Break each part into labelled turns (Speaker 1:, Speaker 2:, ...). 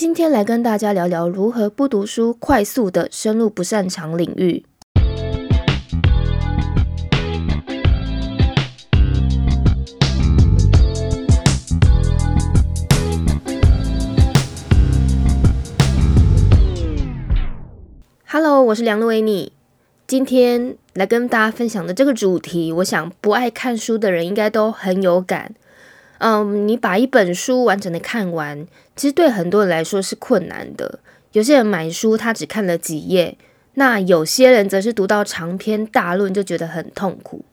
Speaker 1: 今天来跟大家聊聊如何不读书，快速的深入不擅长领域。Hello，我是梁露维尼。今天来跟大家分享的这个主题，我想不爱看书的人应该都很有感。嗯，你把一本书完整的看完，其实对很多人来说是困难的。有些人买书，他只看了几页；那有些人则是读到长篇大论就觉得很痛苦。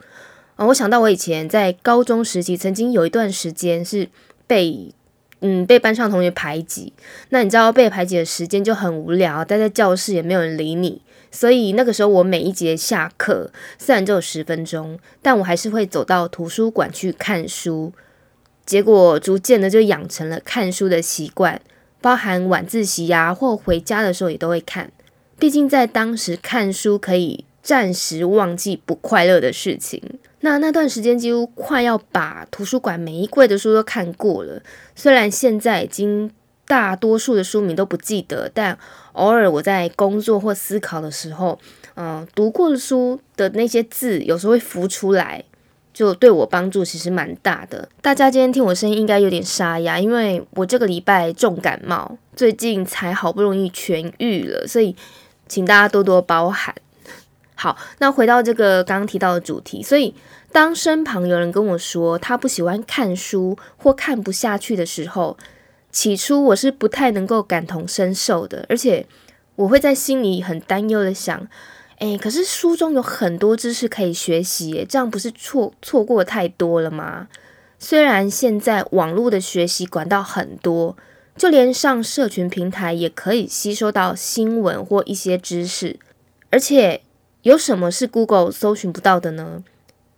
Speaker 1: 啊，我想到我以前在高中时期，曾经有一段时间是被嗯被班上同学排挤。那你知道被排挤的时间就很无聊，待在教室也没有人理你。所以那个时候，我每一节下课虽然只有十分钟，但我还是会走到图书馆去看书。结果逐渐的就养成了看书的习惯，包含晚自习呀或回家的时候也都会看。毕竟在当时看书可以暂时忘记不快乐的事情。那那段时间几乎快要把图书馆每一柜的书都看过了。虽然现在已经大多数的书名都不记得，但偶尔我在工作或思考的时候，嗯，读过的书的那些字有时候会浮出来。就对我帮助其实蛮大的。大家今天听我声音应该有点沙哑，因为我这个礼拜重感冒，最近才好不容易痊愈了，所以请大家多多包涵。好，那回到这个刚刚提到的主题，所以当身旁有人跟我说他不喜欢看书或看不下去的时候，起初我是不太能够感同身受的，而且我会在心里很担忧的想。哎，可是书中有很多知识可以学习，这样不是错错过太多了吗？虽然现在网络的学习管道很多，就连上社群平台也可以吸收到新闻或一些知识，而且有什么是 Google 搜寻不到的呢？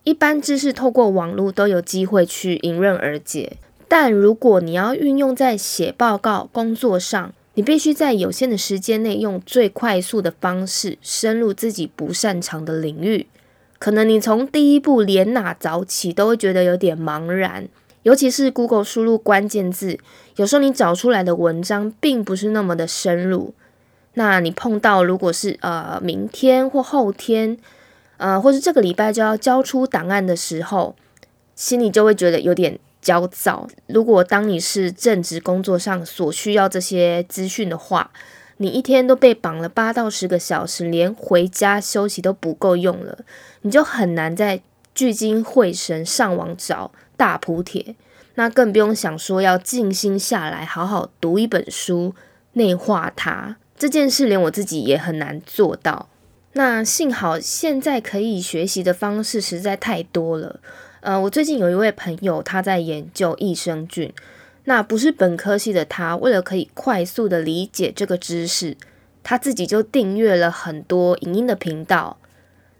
Speaker 1: 一般知识透过网络都有机会去迎刃而解，但如果你要运用在写报告、工作上，你必须在有限的时间内，用最快速的方式深入自己不擅长的领域。可能你从第一步连哪早起都会觉得有点茫然，尤其是 Google 输入关键字，有时候你找出来的文章并不是那么的深入。那你碰到如果是呃明天或后天，呃或是这个礼拜就要交出档案的时候，心里就会觉得有点。焦躁。如果当你是正职工作上所需要这些资讯的话，你一天都被绑了八到十个小时，连回家休息都不够用了，你就很难再聚精会神上网找大补帖。那更不用想说要静心下来，好好读一本书，内化它。这件事连我自己也很难做到。那幸好现在可以学习的方式实在太多了。呃，我最近有一位朋友，他在研究益生菌。那不是本科系的他，为了可以快速的理解这个知识，他自己就订阅了很多影音的频道。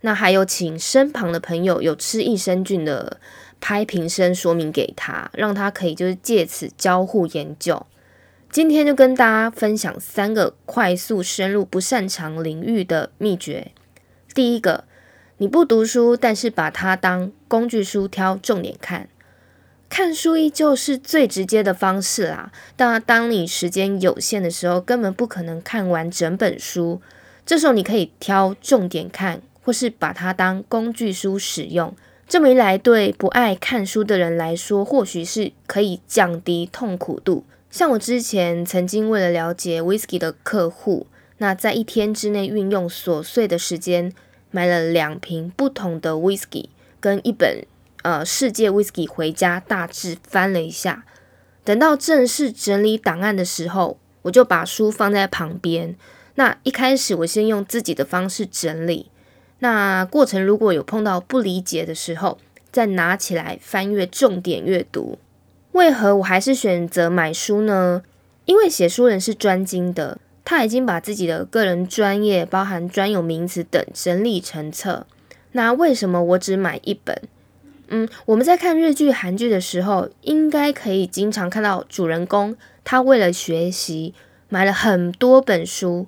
Speaker 1: 那还有请身旁的朋友有吃益生菌的拍瓶身说明给他，让他可以就是借此交互研究。今天就跟大家分享三个快速深入不擅长领域的秘诀。第一个。你不读书，但是把它当工具书挑重点看，看书依旧是最直接的方式啦。但当你时间有限的时候，根本不可能看完整本书。这时候你可以挑重点看，或是把它当工具书使用。这么一来，对不爱看书的人来说，或许是可以降低痛苦度。像我之前曾经为了了解 whisky 的客户，那在一天之内运用琐碎的时间。买了两瓶不同的 whisky，跟一本呃世界 whisky 回家，大致翻了一下。等到正式整理档案的时候，我就把书放在旁边。那一开始我先用自己的方式整理，那过程如果有碰到不理解的时候，再拿起来翻阅重点阅读。为何我还是选择买书呢？因为写书人是专精的。他已经把自己的个人专业，包含专有名词等整理成册。那为什么我只买一本？嗯，我们在看日剧、韩剧的时候，应该可以经常看到主人公他为了学习买了很多本书。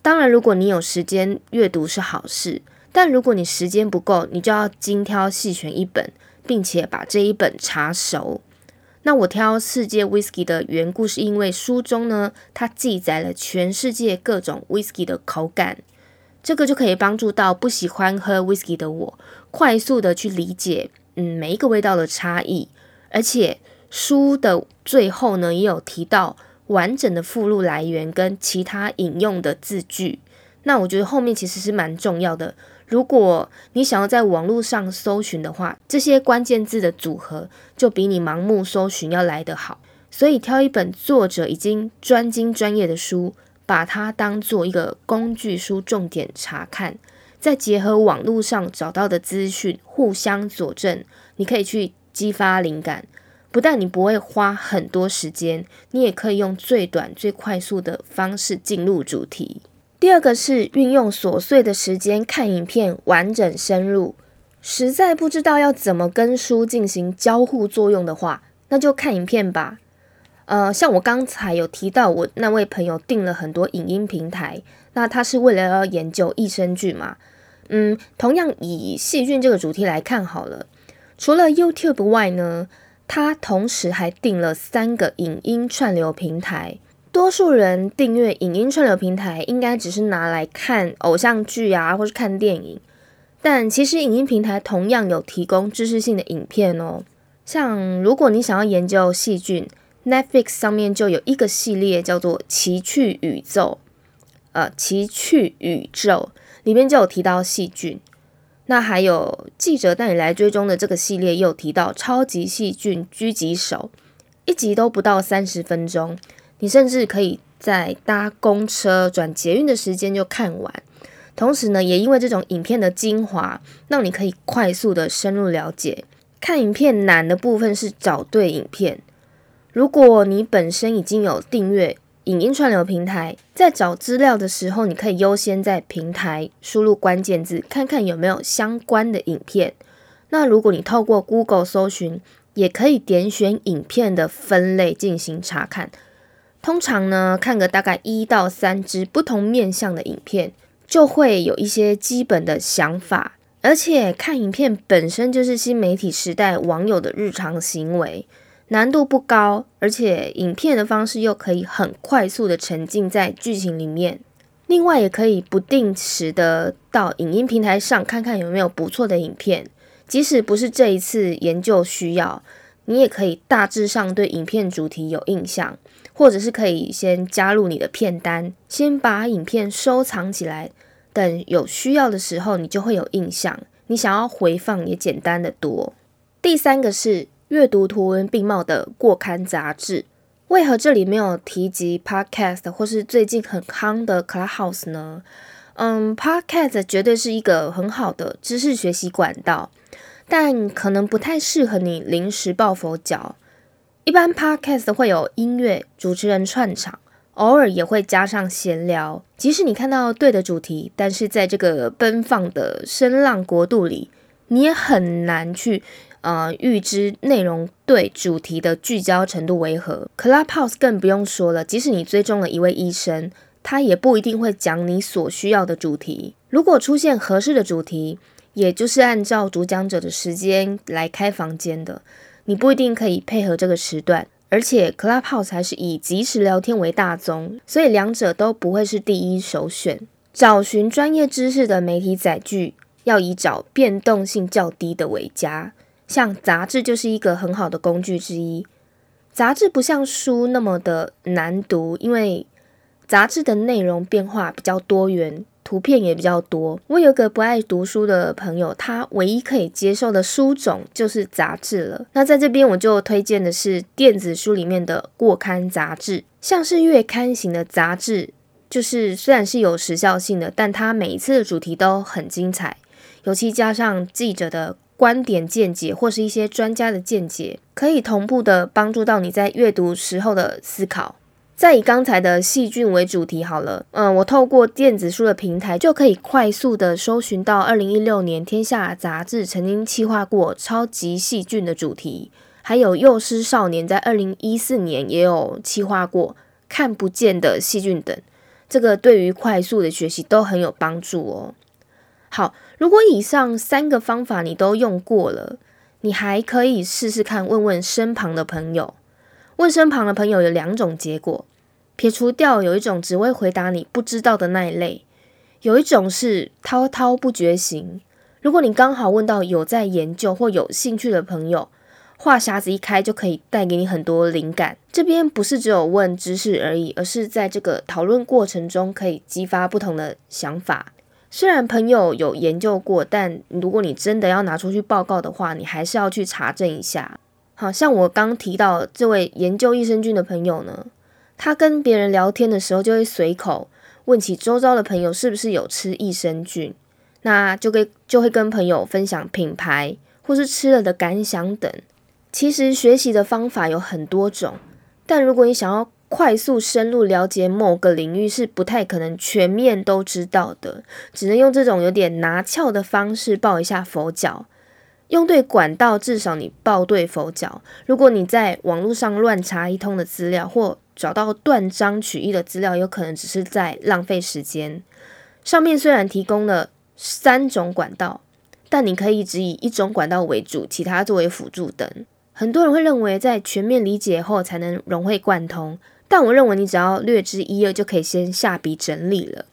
Speaker 1: 当然，如果你有时间阅读是好事，但如果你时间不够，你就要精挑细选一本，并且把这一本查熟。那我挑世界 whisky 的缘故，是因为书中呢，它记载了全世界各种 whisky 的口感，这个就可以帮助到不喜欢喝 whisky 的我，快速的去理解，嗯，每一个味道的差异。而且书的最后呢，也有提到完整的附录来源跟其他引用的字句。那我觉得后面其实是蛮重要的。如果你想要在网络上搜寻的话，这些关键字的组合就比你盲目搜寻要来得好。所以挑一本作者已经专精专业的书，把它当做一个工具书，重点查看，再结合网络上找到的资讯互相佐证，你可以去激发灵感。不但你不会花很多时间，你也可以用最短、最快速的方式进入主题。第二个是运用琐碎的时间看影片，完整深入。实在不知道要怎么跟书进行交互作用的话，那就看影片吧。呃，像我刚才有提到，我那位朋友订了很多影音平台，那他是为了要研究益生菌嘛。嗯，同样以细菌这个主题来看好了，除了 YouTube 外呢，他同时还订了三个影音串流平台。多数人订阅影音串流平台，应该只是拿来看偶像剧啊，或是看电影。但其实影音平台同样有提供知识性的影片哦。像如果你想要研究细菌，Netflix 上面就有一个系列叫做《奇趣宇宙》，呃，《奇趣宇宙》里面就有提到细菌。那还有记者带你来追踪的这个系列，又提到超级细菌狙击手，一集都不到三十分钟。你甚至可以在搭公车转捷运的时间就看完，同时呢，也因为这种影片的精华，让你可以快速的深入了解。看影片难的部分是找对影片。如果你本身已经有订阅影音串流平台，在找资料的时候，你可以优先在平台输入关键字，看看有没有相关的影片。那如果你透过 Google 搜寻，也可以点选影片的分类进行查看。通常呢，看个大概一到三支不同面向的影片，就会有一些基本的想法。而且看影片本身就是新媒体时代网友的日常行为，难度不高，而且影片的方式又可以很快速的沉浸在剧情里面。另外，也可以不定时的到影音平台上看看有没有不错的影片，即使不是这一次研究需要，你也可以大致上对影片主题有印象。或者是可以先加入你的片单，先把影片收藏起来，等有需要的时候，你就会有印象。你想要回放也简单的多。第三个是阅读图文并茂的过刊杂志，为何这里没有提及 Podcast 或是最近很夯的 Clubhouse 呢？嗯，Podcast 绝对是一个很好的知识学习管道，但可能不太适合你临时抱佛脚。一般 podcast 会有音乐、主持人串场，偶尔也会加上闲聊。即使你看到对的主题，但是在这个奔放的声浪国度里，你也很难去呃预知内容对主题的聚焦程度为何。Clubhouse 更不用说了，即使你追踪了一位医生，他也不一定会讲你所需要的主题。如果出现合适的主题，也就是按照主讲者的时间来开房间的。你不一定可以配合这个时段，而且 Clubhouse 还是以即时聊天为大宗，所以两者都不会是第一首选。找寻专业知识的媒体载具，要以找变动性较低的为佳。像杂志就是一个很好的工具之一。杂志不像书那么的难读，因为杂志的内容变化比较多元。图片也比较多。我有个不爱读书的朋友，他唯一可以接受的书种就是杂志了。那在这边我就推荐的是电子书里面的过刊杂志，像是月刊型的杂志，就是虽然是有时效性的，但它每一次的主题都很精彩，尤其加上记者的观点见解或是一些专家的见解，可以同步的帮助到你在阅读时候的思考。再以刚才的细菌为主题好了，嗯，我透过电子书的平台就可以快速的搜寻到二零一六年《天下》杂志曾经企划过超级细菌的主题，还有幼师少年在二零一四年也有企划过看不见的细菌等，这个对于快速的学习都很有帮助哦。好，如果以上三个方法你都用过了。你还可以试试看问问身旁的朋友。问身旁的朋友有两种结果，撇除掉有一种只会回答你不知道的那一类，有一种是滔滔不绝型。如果你刚好问到有在研究或有兴趣的朋友，话匣子一开就可以带给你很多灵感。这边不是只有问知识而已，而是在这个讨论过程中可以激发不同的想法。虽然朋友有研究过，但如果你真的要拿出去报告的话，你还是要去查证一下。好像我刚提到这位研究益生菌的朋友呢，他跟别人聊天的时候就会随口问起周遭的朋友是不是有吃益生菌。那就跟就会跟朋友分享品牌或是吃了的感想等。其实学习的方法有很多种，但如果你想要快速深入了解某个领域，是不太可能全面都知道的。只能用这种有点拿翘的方式报一下佛脚，用对管道，至少你报对佛脚。如果你在网络上乱查一通的资料，或找到断章取义的资料，有可能只是在浪费时间。上面虽然提供了。三种管道，但你可以只以一种管道为主，其他作为辅助等。很多人会认为在全面理解后才能融会贯通，但我认为你只要略知一二就可以先下笔整理了。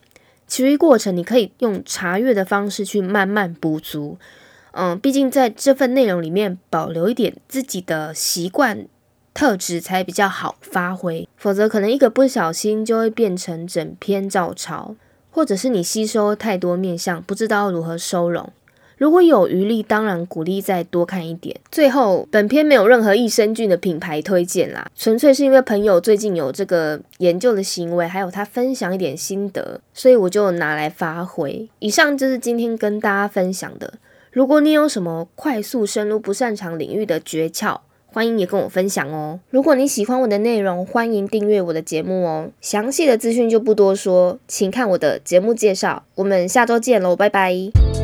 Speaker 1: 其余过程你可以用查阅的方式去慢慢补足。嗯，毕竟在这份内容里面保留一点自己的习惯特质才比较好发挥，否则可能一个不小心就会变成整篇照抄。或者是你吸收太多面相，不知道如何收容。如果有余力，当然鼓励再多看一点。最后，本篇没有任何益生菌的品牌推荐啦，纯粹是因为朋友最近有这个研究的行为，还有他分享一点心得，所以我就拿来发挥。以上就是今天跟大家分享的。如果你有什么快速深入不擅长领域的诀窍，欢迎也跟我分享哦。如果你喜欢我的内容，欢迎订阅我的节目哦。详细的资讯就不多说，请看我的节目介绍。我们下周见喽，拜拜。